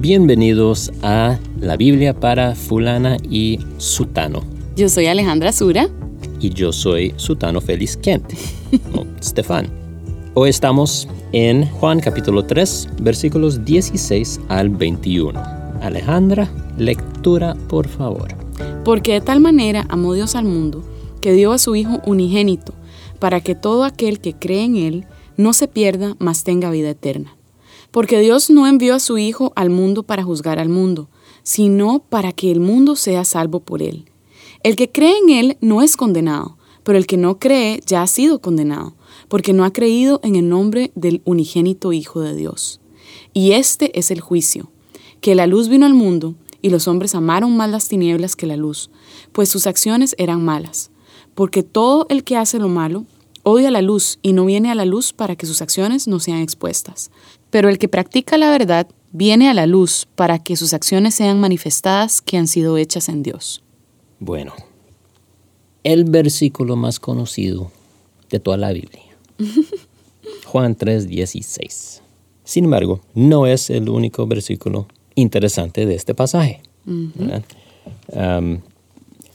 Bienvenidos a la Biblia para fulana y sutano. Yo soy Alejandra Sura. Y yo soy sutano Feliz Kent, o Stefan. Hoy estamos en Juan capítulo 3, versículos 16 al 21. Alejandra, lectura por favor. Porque de tal manera amó Dios al mundo, que dio a su Hijo unigénito, para que todo aquel que cree en Él no se pierda, mas tenga vida eterna. Porque Dios no envió a su Hijo al mundo para juzgar al mundo, sino para que el mundo sea salvo por Él. El que cree en Él no es condenado, pero el que no cree ya ha sido condenado, porque no ha creído en el nombre del unigénito Hijo de Dios. Y este es el juicio, que la luz vino al mundo, y los hombres amaron más las tinieblas que la luz, pues sus acciones eran malas. Porque todo el que hace lo malo odia la luz y no viene a la luz para que sus acciones no sean expuestas. Pero el que practica la verdad viene a la luz para que sus acciones sean manifestadas que han sido hechas en Dios. Bueno, el versículo más conocido de toda la Biblia. Juan 3:16. Sin embargo, no es el único versículo interesante de este pasaje.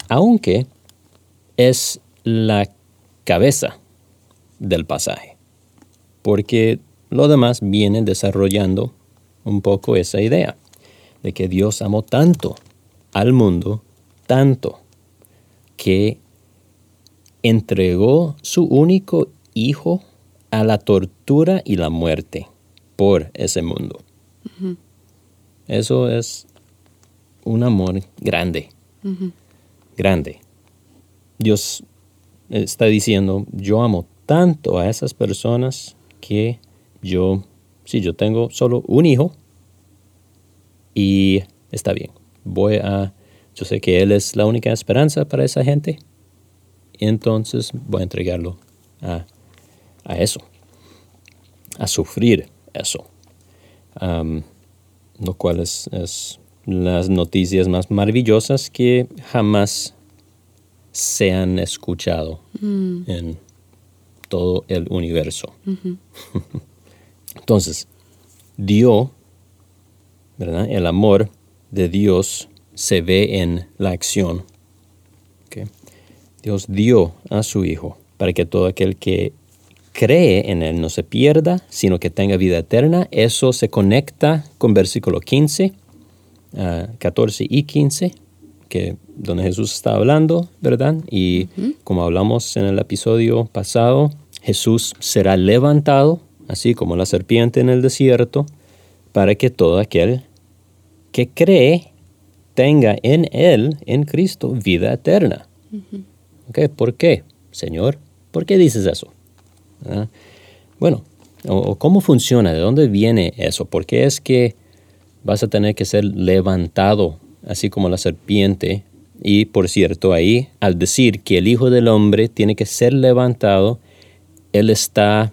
aunque es la cabeza del pasaje, porque lo demás viene desarrollando un poco esa idea de que Dios amó tanto al mundo, tanto, que entregó su único hijo a la tortura y la muerte por ese mundo. Eso es un amor grande, grande. Dios está diciendo, yo amo tanto a esas personas que yo, si yo tengo solo un hijo y está bien, voy a, yo sé que él es la única esperanza para esa gente, entonces voy a entregarlo a, eso, a sufrir eso. lo cual es, las noticias más maravillosas que jamás se han escuchado mm. en todo el universo. Entonces, dio, ¿verdad? El amor de Dios se ve en la acción. Dios dio a su Hijo para que todo aquel que cree en Él no se pierda, sino que tenga vida eterna. Eso se conecta con versículo 15, 14 ah, y 15, que, donde Jesús está hablando, ¿verdad? Y como hablamos en el episodio pasado, Jesús será levantado así como la serpiente en el desierto, para que todo aquel que cree tenga en Él, en Cristo, vida eterna. ¿Por qué, Señor? ¿Por qué dices eso? ¿Ah? Bueno, ¿cómo funciona? ¿De dónde viene eso? ¿Por qué es que vas a tener que ser levantado, así como la serpiente? Y por cierto, ahí, al decir que el Hijo del Hombre tiene que ser levantado, Él está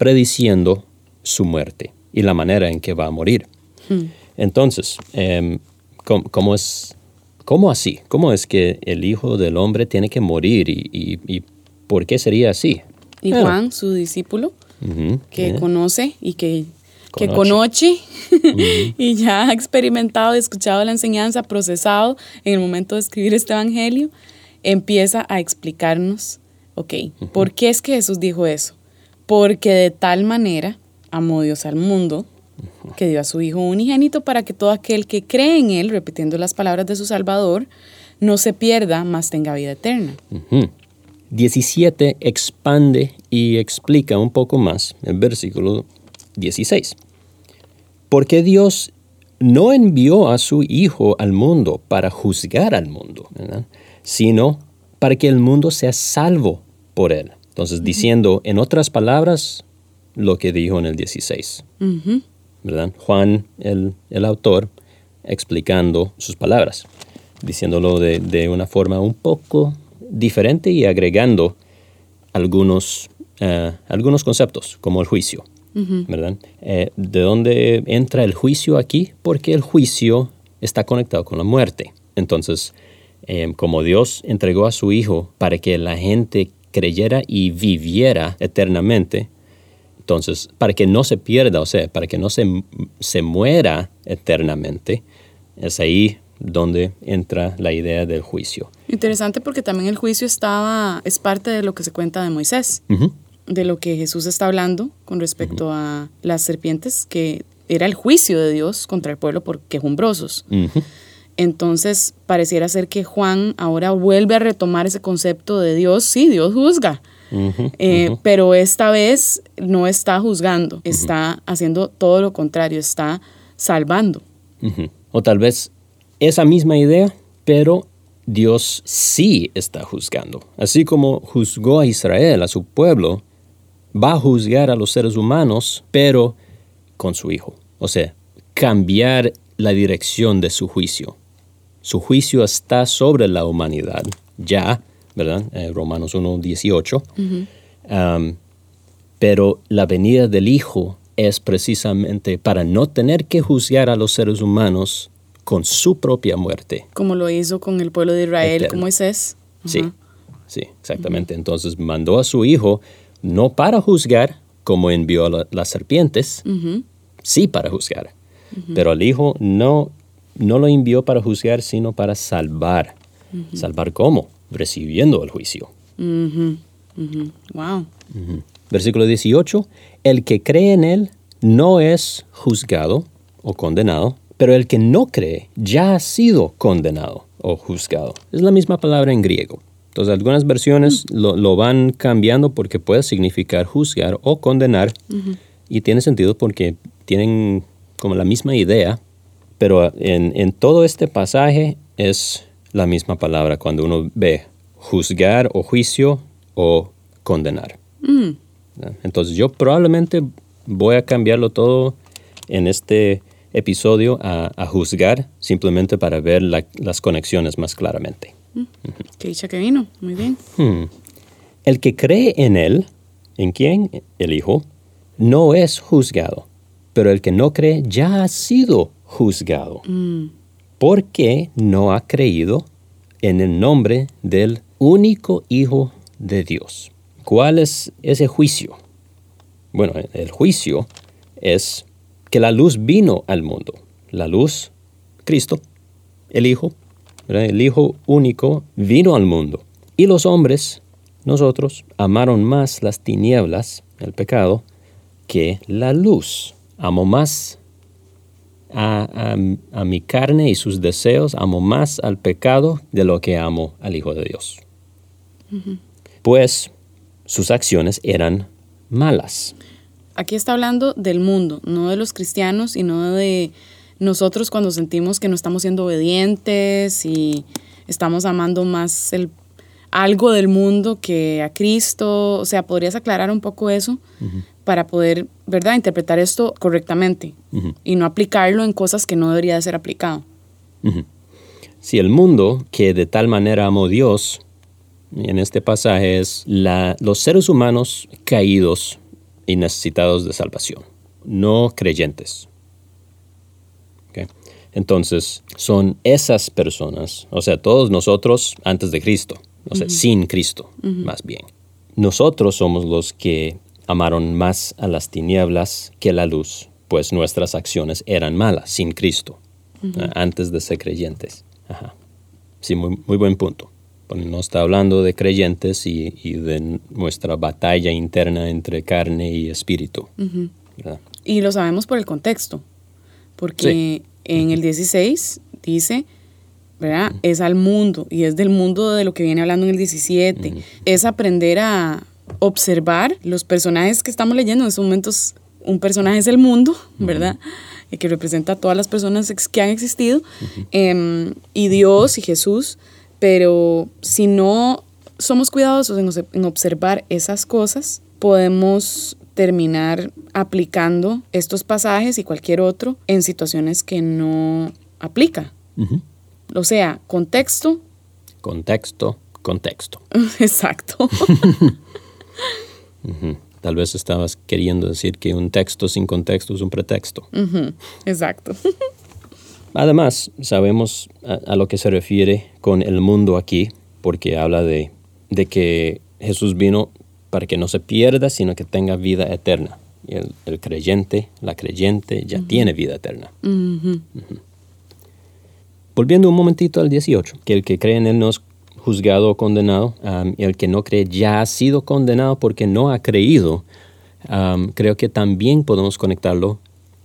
prediciendo su muerte y la manera en que va a morir. Hmm. Entonces, em, ¿cómo, es, ¿cómo así? ¿Cómo es que el Hijo del Hombre tiene que morir y, por qué sería así? Y Juan, su discípulo, que conoce y que, que conoce y ya ha experimentado, escuchado la enseñanza, procesado en el momento de escribir este Evangelio, empieza a explicarnos, ok, ¿por qué es que Jesús dijo eso? Porque de tal manera amó Dios al mundo que dio a su Hijo unigénito para que todo aquel que cree en Él, repitiendo las palabras de su Salvador, no se pierda, mas tenga vida eterna. 17 expande y explica un poco más el versículo 16. Porque Dios no envió a su Hijo al mundo para juzgar al mundo, sino para que el mundo sea salvo por Él. Entonces, diciendo en otras palabras lo que dijo en el 16. ¿verdad? Juan, el, autor, explicando sus palabras, diciéndolo de, una forma un poco diferente y agregando algunos, eh, algunos conceptos, como el juicio. ¿verdad? Eh, ¿De dónde entra el juicio aquí? Porque el juicio está conectado con la muerte. Entonces, eh, como Dios entregó a su Hijo para que la gente creyera y viviera eternamente, Entonces, para que no se pierda, o sea, para que no se, se muera eternamente, es ahí donde entra la idea del juicio. Interesante porque también el juicio estaba, es parte de lo que se cuenta de Moisés, de lo que Jesús está hablando con respecto a las serpientes, que era el juicio de Dios contra el pueblo por quejumbrosos. Ujú. Entonces, pareciera ser que Juan ahora vuelve a retomar ese concepto de Dios. Sí, Dios juzga, eh, pero esta vez no está juzgando, está haciendo todo lo contrario, está salvando. O tal vez esa misma idea, pero Dios sí está juzgando. Así como juzgó a Israel, a su pueblo, va a juzgar a los seres humanos, pero con su Hijo. O sea, cambiar la dirección de su juicio. Su juicio está sobre la humanidad, ya, ¿verdad? Eh, Romanos 1, 18. Um, pero la venida del Hijo es precisamente para no tener que juzgar a los seres humanos con su propia muerte. Como lo hizo con el pueblo de Israel, con Moisés. Sí, sí, exactamente. Entonces mandó a su Hijo no para juzgar, como envió a la- las serpientes, sí para juzgar. Pero al Hijo no, no lo envió para juzgar, sino para salvar. ¿Salvar cómo? Recibiendo el juicio. Wow. Versículo 18, el que cree en Él no es juzgado o condenado, pero el que no cree ya ha sido condenado o juzgado. Es la misma palabra en griego. Entonces algunas versiones lo, lo van cambiando porque puede significar juzgar o condenar y tiene sentido porque tienen como la misma idea, pero en, en todo este pasaje es la misma palabra cuando uno ve juzgar o juicio o condenar. Mm. Entonces yo probablemente voy a cambiarlo todo en este episodio a, a juzgar simplemente para ver la- las conexiones más claramente. Qué dicha que vino. Muy bien. Hmm. El que cree en Él, ¿en quién? El Hijo, no es juzgado, pero el que no cree ya ha sido juzgado, Mm, porque no ha creído en el nombre del único Hijo de Dios. ¿Cuál es ese juicio? Bueno, el juicio es que la luz vino al mundo. La luz, Cristo, el Hijo, ¿verdad? el Hijo único, vino al mundo. Y los hombres, nosotros, amaron más las tinieblas, el pecado, que la luz. Amo más a, a- a mi carne y sus deseos, amo más al pecado de lo que amo al Hijo de Dios. Pues sus acciones eran malas. Aquí está hablando del mundo, no de los cristianos, sino de nosotros cuando sentimos que no estamos siendo obedientes y estamos amando más el, algo del mundo que a Cristo. O sea, ¿podrías aclarar un poco eso para poder, ¿verdad?, interpretar esto correctamente y no aplicarlo en cosas que no debería de ser aplicado. Si el mundo que de tal manera amó Dios, en este pasaje es la- los seres humanos caídos y necesitados de salvación, no creyentes. Entonces, son esas personas, o sea, todos nosotros antes de Cristo, o sea, sin Cristo, más bien. Nosotros somos los que amaron más a las tinieblas que la luz, pues nuestras acciones eran malas sin Cristo, antes de ser creyentes. Ajá. Sí, muy, muy buen punto. Porque no está hablando de creyentes y, y de nuestra batalla interna entre carne y espíritu. Y lo sabemos por el contexto, porque en el 16 dice, ¿verdad? Es al mundo y es del mundo de lo que viene hablando en el 17. Es aprender a observar los personajes que estamos leyendo. En estos momentos, un personaje es el mundo, ¿verdad? Y que representa a todas las personas que han existido, em, y Dios y Jesús. Pero si no somos cuidadosos en, obse- en observar esas cosas, podemos terminar aplicando estos pasajes y cualquier otro en situaciones que no aplica. Ujú. O sea, contexto, Contexto, contexto. exacto. Tal vez estabas queriendo decir que un texto sin contexto es un pretexto. Exacto. Además, sabemos a, a lo que se refiere con el mundo aquí, porque habla de, de que Jesús vino para que no se pierda, sino que tenga vida eterna. El, el creyente, la creyente ya tiene vida eterna. Volviendo un momentito al 18, que el que cree en él no es juzgado o condenado, um, y el que no cree ya ha sido condenado porque no ha creído, um, creo que también podemos conectarlo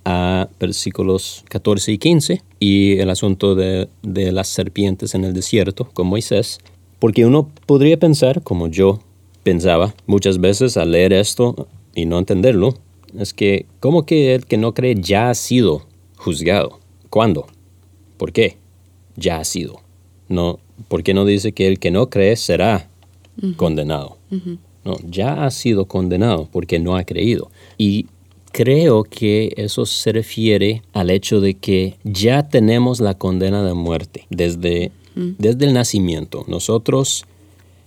a versículos 14 y 15 y el asunto de, de las serpientes en el desierto con Moisés, porque uno podría pensar, como yo pensaba muchas veces al leer esto y no entenderlo, es que, ¿cómo que el que no cree ya ha sido juzgado? ¿Cuándo? ¿Por qué? Ya ha sido. No, ¿Por qué no dice que el que no cree será condenado? No, ya ha sido condenado porque no ha creído. Y creo que eso se refiere al hecho de que ya tenemos la condena de muerte desde, desde el nacimiento. Nosotros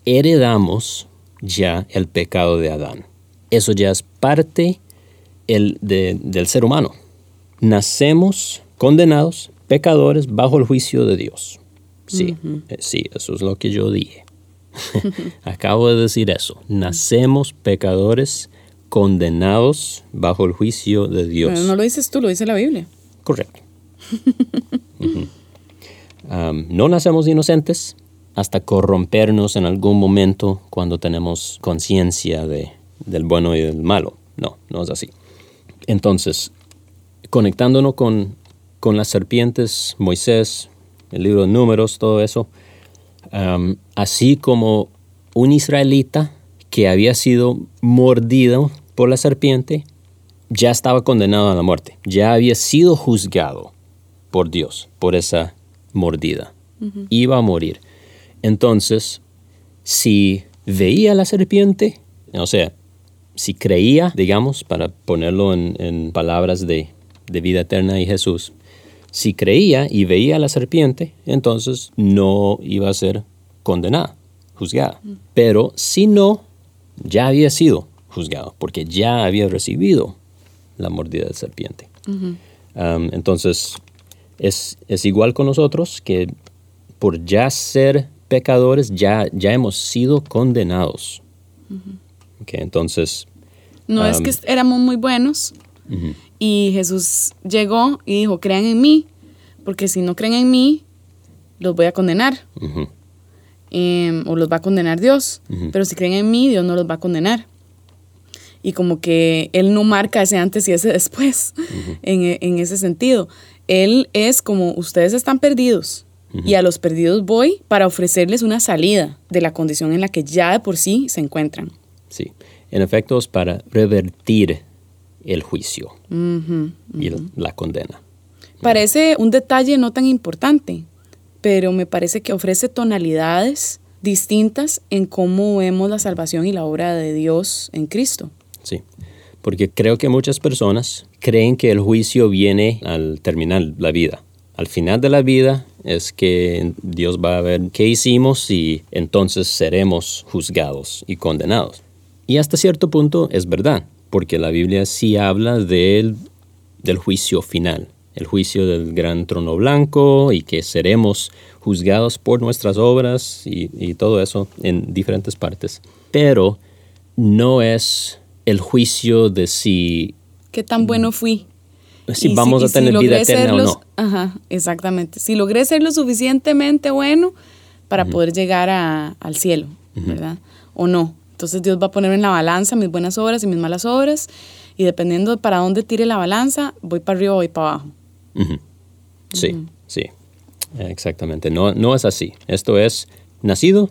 heredamos ya el pecado de Adán. Eso ya es parte el de- del ser humano. Nacemos condenados, pecadores, bajo el juicio de Dios. Sí, eh, sí, eso es lo que yo dije. Acabo de decir eso. Nacemos pecadores condenados bajo el juicio de Dios. Pero no lo dices tú, lo dice la Biblia. Correcto. No nacemos inocentes hasta corrompernos en algún momento cuando tenemos conciencia de, del bueno y del malo. No, no es así. Entonces, conectándonos con, con las serpientes, Moisés, el libro de números, todo eso, así como un israelita que había sido mordido por la serpiente, ya estaba condenado a la muerte, ya había sido juzgado por Dios por esa mordida, iba a morir. Entonces, si veía la serpiente, o sea, si creía, digamos, para ponerlo en, en palabras de, de vida eterna y Jesús, si creía y veía a la serpiente, entonces no iba a ser condenada, juzgada. Pero si no, ya había sido juzgado, porque ya había recibido la mordida de serpiente. Um, entonces, es, es igual con nosotros, que por ya ser pecadores, ya, ya hemos sido condenados. Ok, entonces, No es que éramos muy buenos ujú, y Jesús llegó y dijo, crean en mí, porque si no creen en mí, los voy a condenar. em, o los va a condenar Dios. Pero si creen en mí, Dios no los va a condenar. Y como que Él no marca ese antes y ese después en, e- en ese sentido. Él es como ustedes están perdidos y a los perdidos voy para ofrecerles una salida de la condición en la que ya de por sí se encuentran. sí. En efecto, es para revertir el juicio y el- la condena. Parece un detalle no tan importante, pero me parece que ofrece tonalidades distintas en cómo vemos la salvación y la obra de Dios en Cristo. Sí, porque creo que muchas personas creen que el juicio viene al terminar la vida. Al final de la vida es que Dios va a ver qué hicimos y entonces seremos juzgados y condenados. Y hasta cierto punto es verdad, porque la Biblia sí habla del, del juicio final, el juicio del gran trono blanco y que seremos juzgados por nuestras obras y, y todo eso en diferentes partes. Pero no es el juicio de si, ¿Qué tan bueno fui? si Y vamos a tener vida eterna o no. Ajá, exactamente. Si logré ser lo suficientemente bueno para poder llegar a- al cielo, ¿verdad? O no. Entonces Dios va a poner en la balanza mis buenas obras y mis malas obras y dependiendo de para dónde tire la balanza, voy para arriba o voy para abajo. Sí, sí, exactamente. No, no es así. Esto es nacido,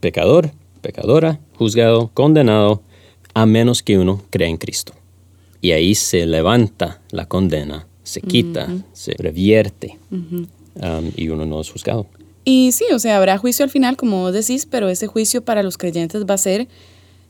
pecador, pecadora, juzgado, condenado, a menos que uno crea en Cristo. Y ahí se levanta la condena, se quita, se revierte um, y uno no es juzgado. Y sí, o sea, habrá juicio al final, como vos decís, pero ese juicio para los creyentes va a ser,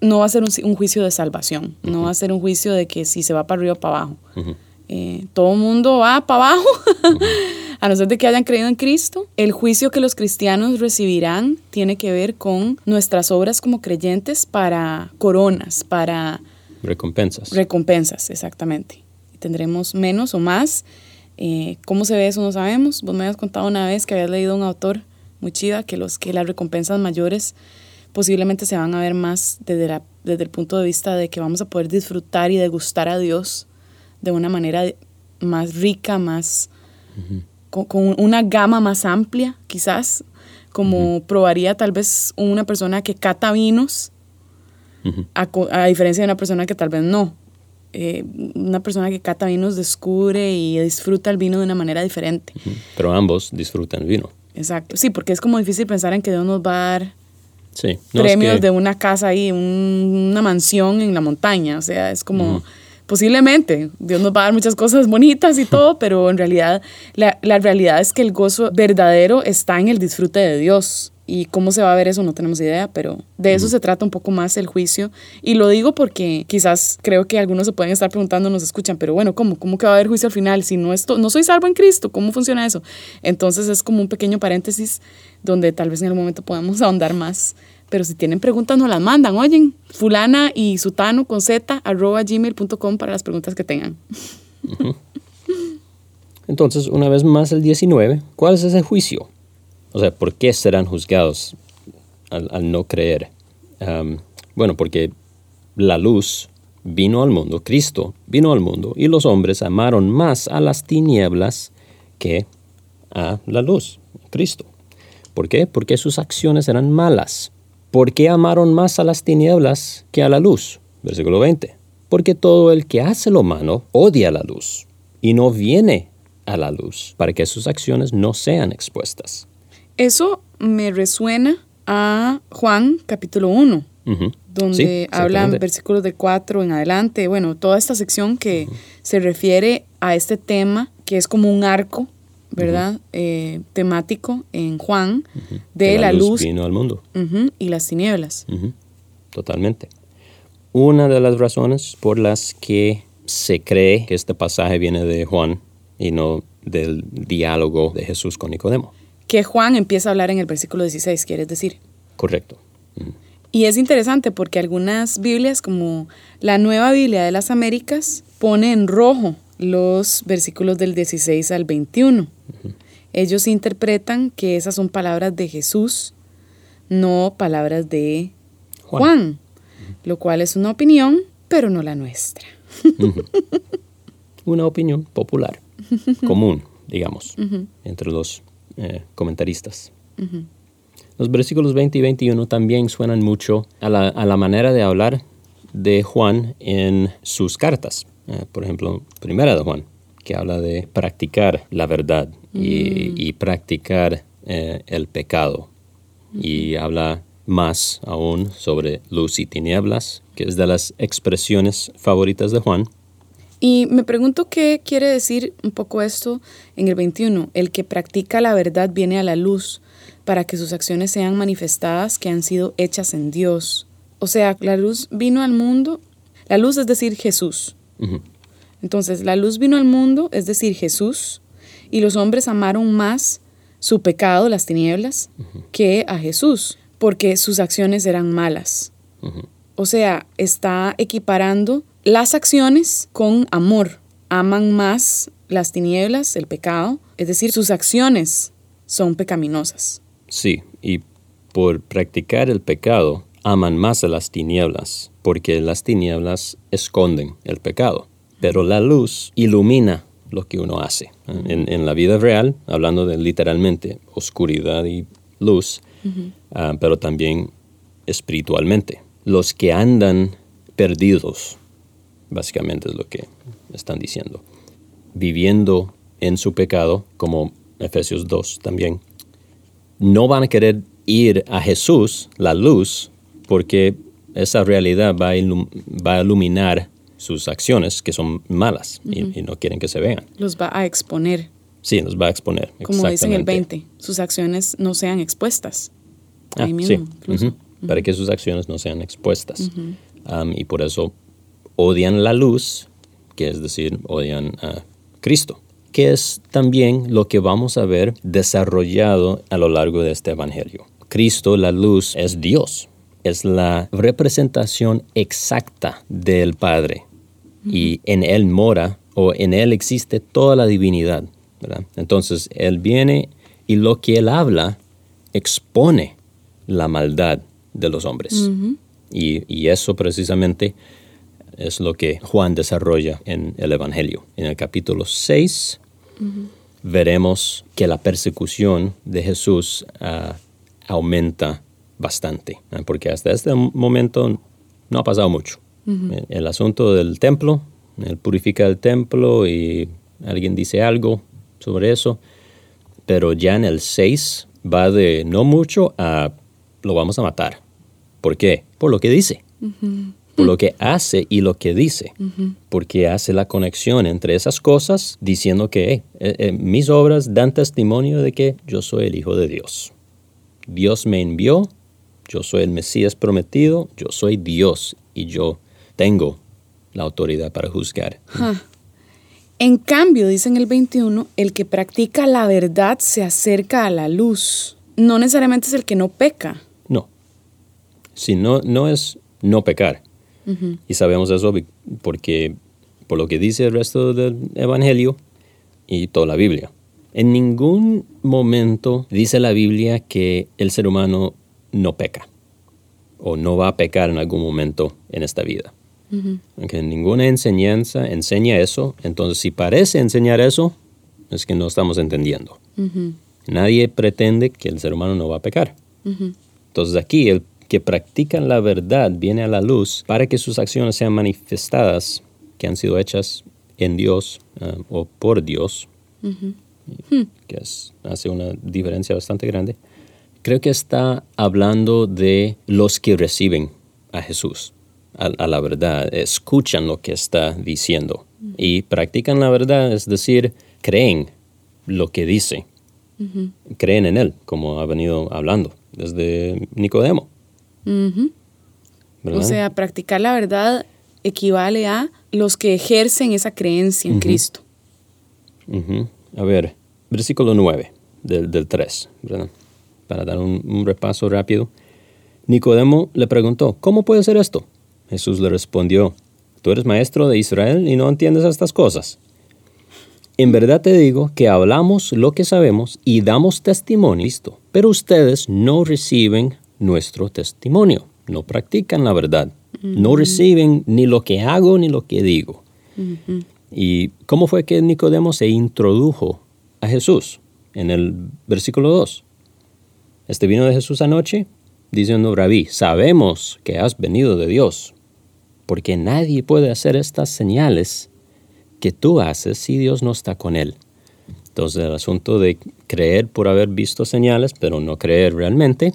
no va a ser un, un juicio de salvación, no va a ser un juicio de que si se va para arriba o para abajo. Ujú. Eh, todo el mundo va para abajo, a no ser de que hayan creído en Cristo. El juicio que los cristianos recibirán tiene que ver con nuestras obras como creyentes para coronas, para Recompensas. recompensas, exactamente. Tendremos menos o más. Eh, ¿Cómo se ve eso? No sabemos. Vos me habías contado una vez que habías leído un autor muy chida que, los, que las recompensas mayores posiblemente se van a ver más desde, la, desde el punto de vista de que vamos a poder disfrutar y degustar a Dios de una manera más rica, más con, una gama más amplia, quizás, como probaría tal vez una persona que cata vinos, a, diferencia de una persona que tal vez no. Eh, una persona que cata vinos descubre y disfruta el vino de una manera diferente. Pero ambos disfrutan el vino. Exacto, sí, porque es como difícil pensar en que Dios nos va a dar premios de una casa ahí, una mansión en la montaña. O sea, es como posiblemente Dios nos va a dar muchas cosas bonitas y todo, pero en realidad la, la, realidad es que el gozo verdadero está en el disfrute de Dios. Y cómo se va a ver eso no tenemos idea, pero de eso se trata un poco más el juicio. Y lo digo porque quizás creo que algunos se pueden estar preguntando, nos escuchan, pero bueno, ¿cómo? ¿Cómo que va a haber juicio al final? Si no, esto, no soy salvo en Cristo, ¿cómo funciona eso? Entonces es como un pequeño paréntesis donde tal vez en algún momento podamos ahondar más pero si tienen preguntas, nos las mandan. Oyen, fulana y sutano con z arroba gmail.com para las preguntas que tengan. Entonces, una vez más el 19, ¿cuál es ese juicio? O sea, ¿por qué serán juzgados al, no creer? bueno, porque la luz vino al mundo, Cristo vino al mundo, y los hombres amaron más a las tinieblas que a la luz, Cristo. ¿Por qué? Porque sus acciones eran malas. ¿Por qué amaron más a las tinieblas que a la luz? Versículo 20. Porque todo el que hace lo malo odia la luz y no viene a la luz para que sus acciones no sean expuestas. Eso me resuena a Juan capítulo 1, donde hablan versículos de 4 en adelante. Bueno, toda esta sección que se refiere a este tema, que es como un arco ¿verdad? Eh, temático en Juan de la, luz, vino al mundo y las tinieblas. Totalmente. Una de las razones por las que se cree que este pasaje viene de Juan y no del diálogo de Jesús con Nicodemo. Que Juan empieza a hablar en el versículo 16, ¿quieres decir? Correcto. Y es interesante porque algunas Biblias, como la Nueva Biblia de las Américas, pone en rojo los versículos del 16 al 21. Ellos interpretan que esas son palabras de Jesús, no palabras de Juan, lo cual es una opinión, pero no la nuestra. una opinión popular, común, digamos, entre los eh, comentaristas. Los versículos 20 y 21 también suenan mucho a la, a la manera de hablar de Juan en sus cartas. Eh, por ejemplo, Primera de Juan, que habla de practicar la verdad y, mm. practicar eh, el pecado. Y habla más aún sobre luz y tinieblas, que es de las expresiones favoritas de Juan. Y me pregunto qué quiere decir un poco esto en el 21. El que practica la verdad viene a la luz para que sus acciones sean manifestadas que han sido hechas en Dios. O sea, la luz vino al mundo, la luz es decir Jesús, entonces, la luz vino al mundo, es decir, Jesús, y los hombres amaron más su pecado, las tinieblas, que a Jesús, porque sus acciones eran malas. O sea, está equiparando las acciones con amor. Aman más las tinieblas, el pecado, es decir, sus acciones son pecaminosas. Sí, y por practicar el pecado, aman más a las tinieblas, porque las tinieblas esconden el pecado pero la luz ilumina lo que uno hace. En, la vida real, hablando de literalmente oscuridad y luz, ah, pero también espiritualmente. Los que andan perdidos, básicamente es lo que están diciendo, viviendo en su pecado, como Efesios 2 también, no van a querer ir a Jesús, la luz, porque esa realidad va va a iluminar sus acciones que son malas y, no quieren que se vean. Los va a exponer. Sí, los va a exponer. Como dice en el 20, sus acciones no sean expuestas. Ah, Ahí mismo, sí. Para que sus acciones no sean expuestas. y por eso odian la luz, que es decir, odian a Cristo, que es también lo que vamos a ver desarrollado a lo largo de este Evangelio. Cristo, la luz, es Dios, es la representación exacta del Padre y en Él mora o en Él existe toda la divinidad. Entonces Él viene y lo que Él habla expone la maldad de los hombres. y, y eso precisamente es lo que Juan desarrolla en el Evangelio. En el capítulo 6 veremos que la persecución de Jesús ah, aumenta bastante, ¿eh? porque hasta este momento no ha pasado mucho. El asunto del templo, él purifica el templo y alguien dice algo sobre eso, pero ya en el 6 va de no mucho a lo vamos a matar. ¿Por qué? Por lo que dice por lo que hace y lo que dice, porque hace la conexión entre esas cosas diciendo que eh, eh, mis obras dan testimonio de que yo soy el Hijo de Dios. Dios me envió, yo soy el Mesías prometido, yo soy Dios y yo tengo la autoridad para juzgar. En cambio, dice en el 21, el que practica la verdad se acerca a la luz. No necesariamente es el que no peca. No. Si no, no es no pecar. Y sabemos eso porque por lo que dice el resto del Evangelio y toda la Biblia. En ningún momento dice la Biblia que el ser humano no peca o no va a pecar en algún momento en esta vida. Aunque ninguna enseñanza enseña eso, entonces si parece enseñar eso, es que no estamos entendiendo. Nadie pretende que el ser humano no va a pecar. Entonces aquí el que practican la verdad viene a la luz para que sus acciones sean manifestadas, que han sido hechas en Dios ah, o por Dios, que hace una diferencia bastante grande. Creo que está hablando de los que reciben a Jesús, a, la verdad, escuchan lo que está diciendo y practican la verdad, es decir, creen lo que dice, creen en Él, como ha venido hablando desde Nicodemo. O sea, practicar la verdad equivale a los que ejercen esa creencia en Cristo. A ver, versículo 9 del, 3, para dar un, repaso rápido. Nicodemo le preguntó, ¿cómo puede ser esto? Jesús le respondió, tú eres maestro de Israel y no entiendes estas cosas. En verdad te digo que hablamos lo que sabemos y damos testimonio, pero ustedes no reciben nuestro testimonio, no practican la verdad, no reciben ni lo que hago ni lo que digo. ¿Y cómo fue que Nicodemo se introdujo a Jesús? En el versículo 2. Este vino de Jesús anoche diciendo, Rabí, sabemos que has venido de Dios, porque nadie puede hacer estas señales que tú haces si Dios no está con él. Entonces el asunto de creer por haber visto señales, pero no creer realmente,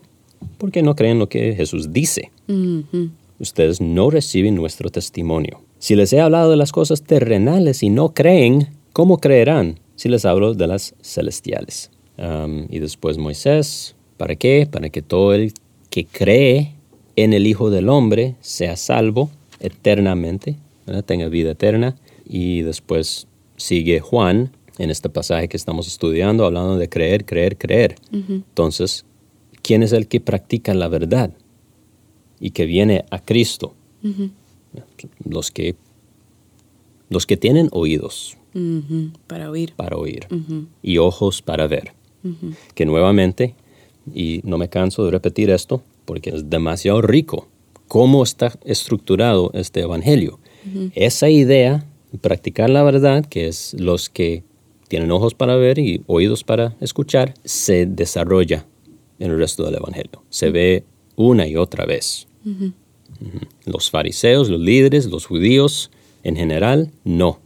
porque no creen lo que Jesús dice. Ustedes no reciben nuestro testimonio. Si les he hablado de las cosas terrenales y no creen, ¿cómo creerán si les hablo de las celestiales? y después Moisés, ¿para qué? Para que todo el que cree en el Hijo del Hombre sea salvo eternamente, tenga vida eterna. Y después sigue Juan en este pasaje que estamos estudiando, hablando de creer, creer, creer. Entonces, quién es el que practica la verdad y que viene a Cristo. Los que los que tienen oídos para oír, para oír y ojos para ver. Que nuevamente, y no me canso de repetir esto porque es demasiado rico cómo está estructurado este evangelio. Esa idea, practicar la verdad, que es los que tienen ojos para ver y oídos para escuchar, se desarrolla en el resto del Evangelio. Se ve una y otra vez. Los fariseos, los líderes, los judíos en general, no.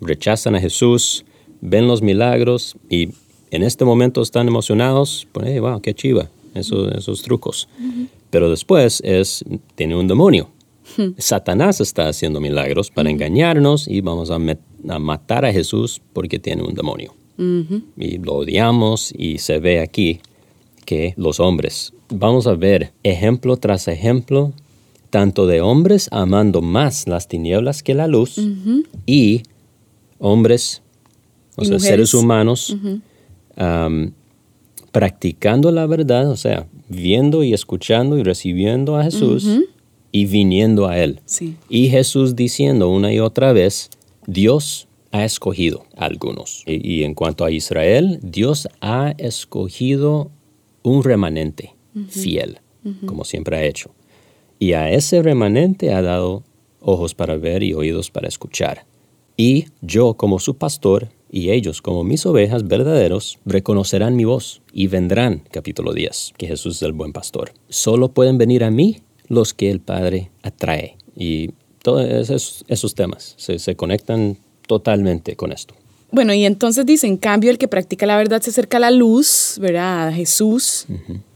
Rechazan a Jesús, ven los milagros y en este momento están emocionados, pues, wow, qué chiva, esos, esos trucos. Pero después es, tiene un demonio. Satanás está haciendo milagros para engañarnos y vamos a, a, matar a Jesús porque tiene un demonio. Y lo odiamos y se ve aquí que los hombres. Vamos a ver ejemplo tras ejemplo, tanto de hombres amando más las tinieblas que la luz y hombres, o sea, seres humanos, practicando la verdad, o sea, viendo y escuchando y recibiendo a Jesús y viniendo a Él. Y Jesús diciendo una y otra vez, Dios ha escogido a algunos. y, en cuanto a Israel, Dios ha escogido un remanente fiel. como siempre ha hecho. Y a ese remanente ha dado ojos para ver y oídos para escuchar. Y yo como su pastor y ellos como mis ovejas verdaderos reconocerán mi voz y vendrán, capítulo 10, que Jesús es el buen pastor. Solo pueden venir a mí los que el Padre atrae. Y todos esos, esos temas se, se conectan totalmente con esto. Bueno, y entonces dice, en cambio, el que practica la verdad se acerca a la luz, ¿verdad? A Jesús,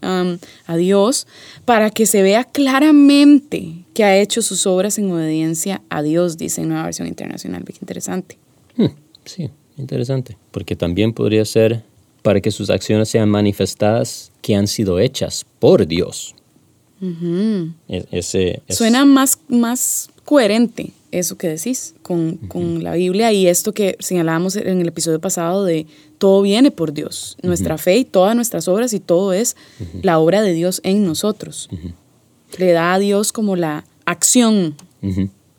um, a Dios, para que se vea claramente que ha hecho sus obras en obediencia a Dios, dice en Nueva Versión Internacional. Qué interesante. Hmm, sí, interesante. Porque también podría ser para que sus acciones sean manifestadas que han sido hechas por Dios. E-, ese, Suena más, más coherente eso que decís con, con, la Biblia y esto que señalábamos en el episodio pasado de todo viene por Dios, nuestra fe y todas nuestras obras y todo es la obra de Dios en nosotros. Le da a Dios como la acción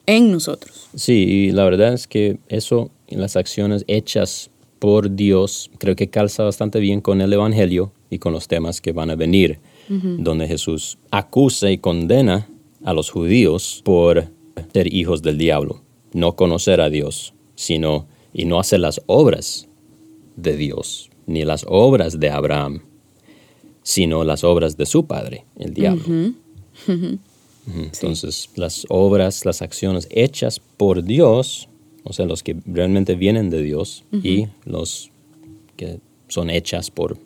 en nosotros. Sí, y la verdad es que eso, las acciones hechas por Dios, creo que calza bastante bien con el Evangelio y con los temas que van a venir, donde Jesús acusa y condena a los judíos por ser hijos del diablo, no conocer a Dios, sino y no hacer las obras de Dios, ni las obras de Abraham, sino las obras de su padre, el diablo. Entonces, las obras, las acciones hechas por Dios, o sea, los que realmente vienen de Dios y los que son hechas por,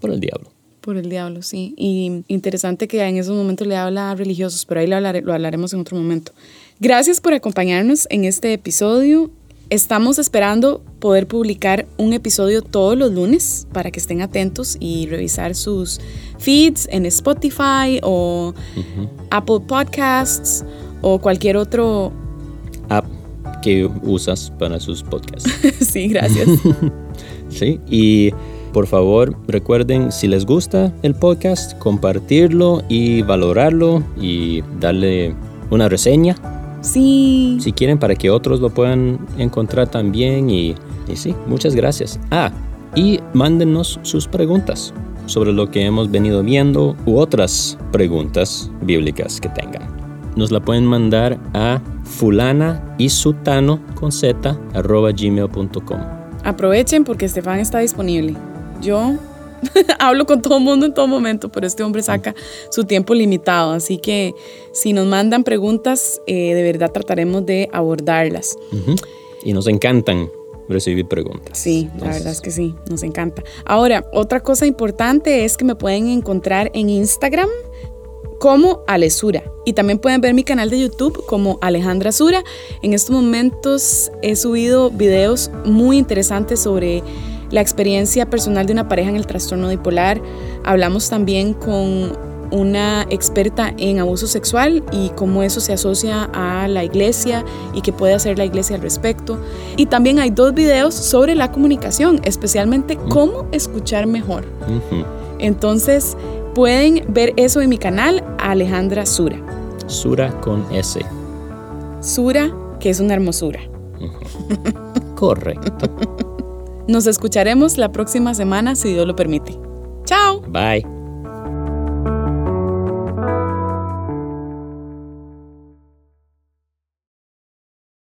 por el diablo. Por el diablo, sí. Y interesante que en esos momentos le habla a religiosos, pero ahí lo, lo hablaremos en otro momento. Gracias por acompañarnos en este episodio. Estamos esperando poder publicar un episodio todos los lunes para que estén atentos y revisar sus feeds en Spotify o Apple Podcasts o cualquier otro que usas para sus podcasts. sí, gracias. sí, y por favor recuerden si les gusta el podcast, compartirlo y valorarlo y darle una reseña Sí. Si quieren para que otros lo puedan encontrar también y, y sí, muchas gracias. Ah, y mándenos sus preguntas sobre lo que hemos venido viendo u otras preguntas bíblicas que tengan. Nos la pueden mandar a fulana y sutano con z arroba gmail.com. Aprovechen porque Estefan está disponible. Yo hablo con todo el mundo en todo momento, pero este hombre saca su tiempo limitado. Así que si nos mandan preguntas, eh, de verdad trataremos de abordarlas. Y nos encantan recibir preguntas. Sí, la verdad es que sí, nos encanta. Ahora, otra cosa importante es que me pueden encontrar en Instagram como Alesura. Y también pueden ver mi canal de YouTube como Alejandra Sura. En estos momentos he subido videos muy interesantes sobre la experiencia personal de una pareja en el trastorno bipolar. Hablamos también con una experta en abuso sexual y cómo eso se asocia a la iglesia y qué puede hacer la iglesia al respecto. Y también hay dos videos sobre la comunicación, especialmente cómo escuchar mejor. Entonces pueden ver eso en mi canal, Alejandra Sura. Sura con S. Sura, que es una hermosura. Correcto. Nos escucharemos la próxima semana si Dios lo permite. Chao. Bye.